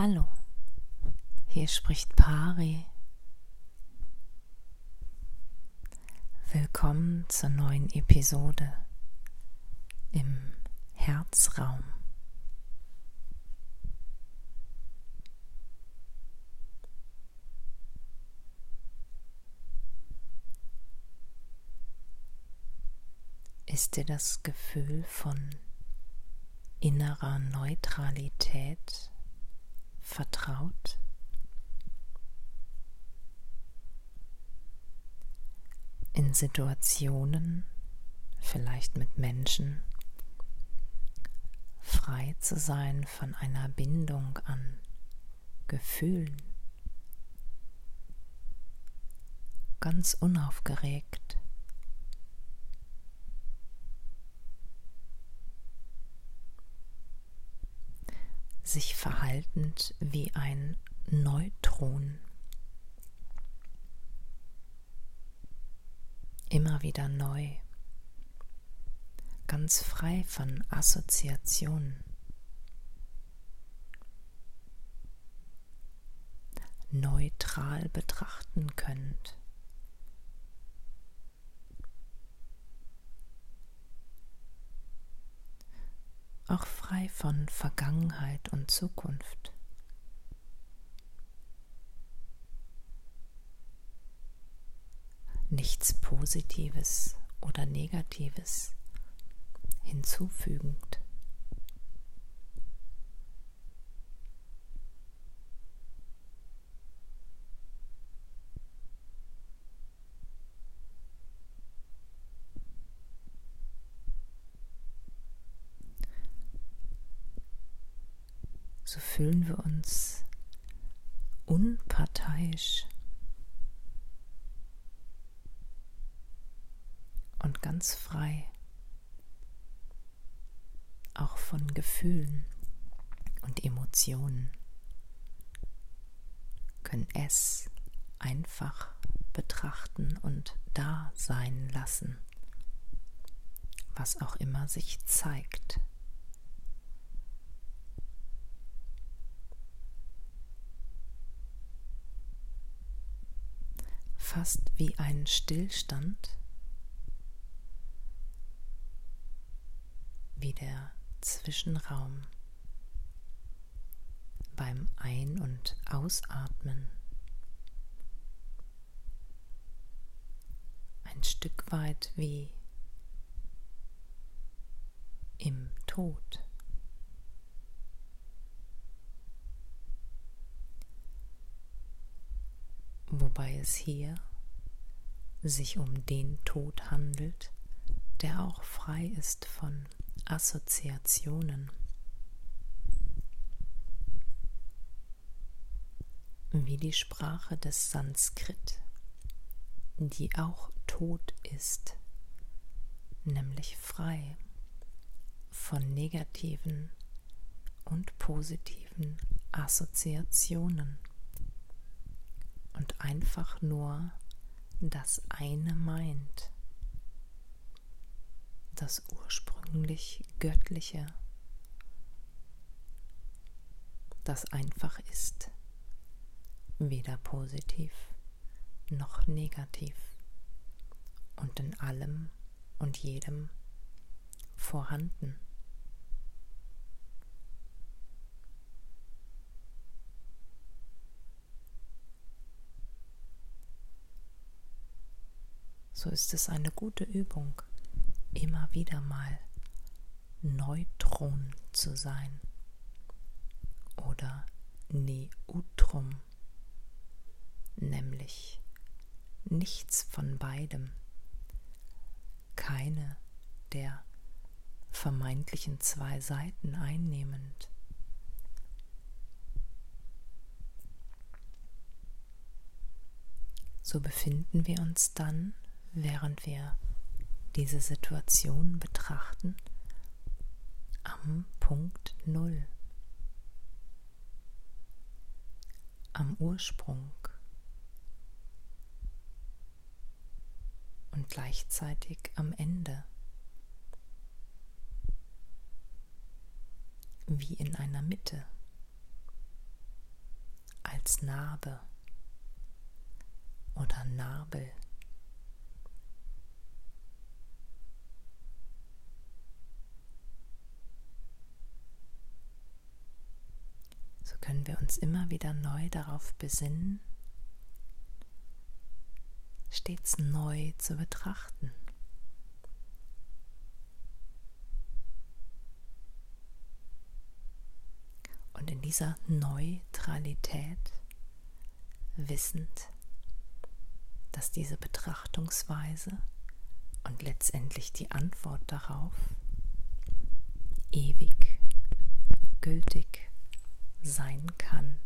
Hallo, hier spricht Pari. Willkommen zur neuen Episode im Herzraum. Ist dir das Gefühl von innerer Neutralität vertraut? In Situationen, vielleicht mit Menschen, frei zu sein von einer Bindung an Gefühlen, ganz unaufgeregt sich verhaltend wie ein Neutron. Immer wieder neu, ganz frei von Assoziationen. neutral betrachten könnt. Auch frei von Vergangenheit und Zukunft. Nichts Positives oder Negatives hinzufügend. So fühlen wir uns unparteiisch und ganz frei, auch von Gefühlen und Emotionen, können es einfach betrachten und da sein lassen, was auch immer sich zeigt. Fast wie ein Stillstand, wie der Zwischenraum beim Ein- und Ausatmen. Ein Stück weit wie im Tod. Wobei es hier sich um den Tod handelt, der auch frei ist von Assoziationen. Wie die Sprache des Sanskrit, die auch tot ist, nämlich frei von negativen und positiven Assoziationen und einfach nur das eine meint, das ursprünglich Göttliche, das einfach ist, weder positiv noch negativ. Und in allem und jedem vorhanden. So ist es eine gute Übung, immer wieder mal Neutron zu sein oder Neutrum, nämlich nichts von beidem, keine der vermeintlichen zwei Seiten einnehmend. So befinden wir uns dann während wir diese Situation betrachten, am Punkt Null, am Ursprung und gleichzeitig am Ende, wie in einer Mitte. als Narbe oder Narbel. So können wir uns immer wieder neu darauf besinnen, stets neu zu betrachten. Und in dieser Neutralität wissend, dass diese Betrachtungsweise und letztendlich die Antwort darauf ewig sein kann.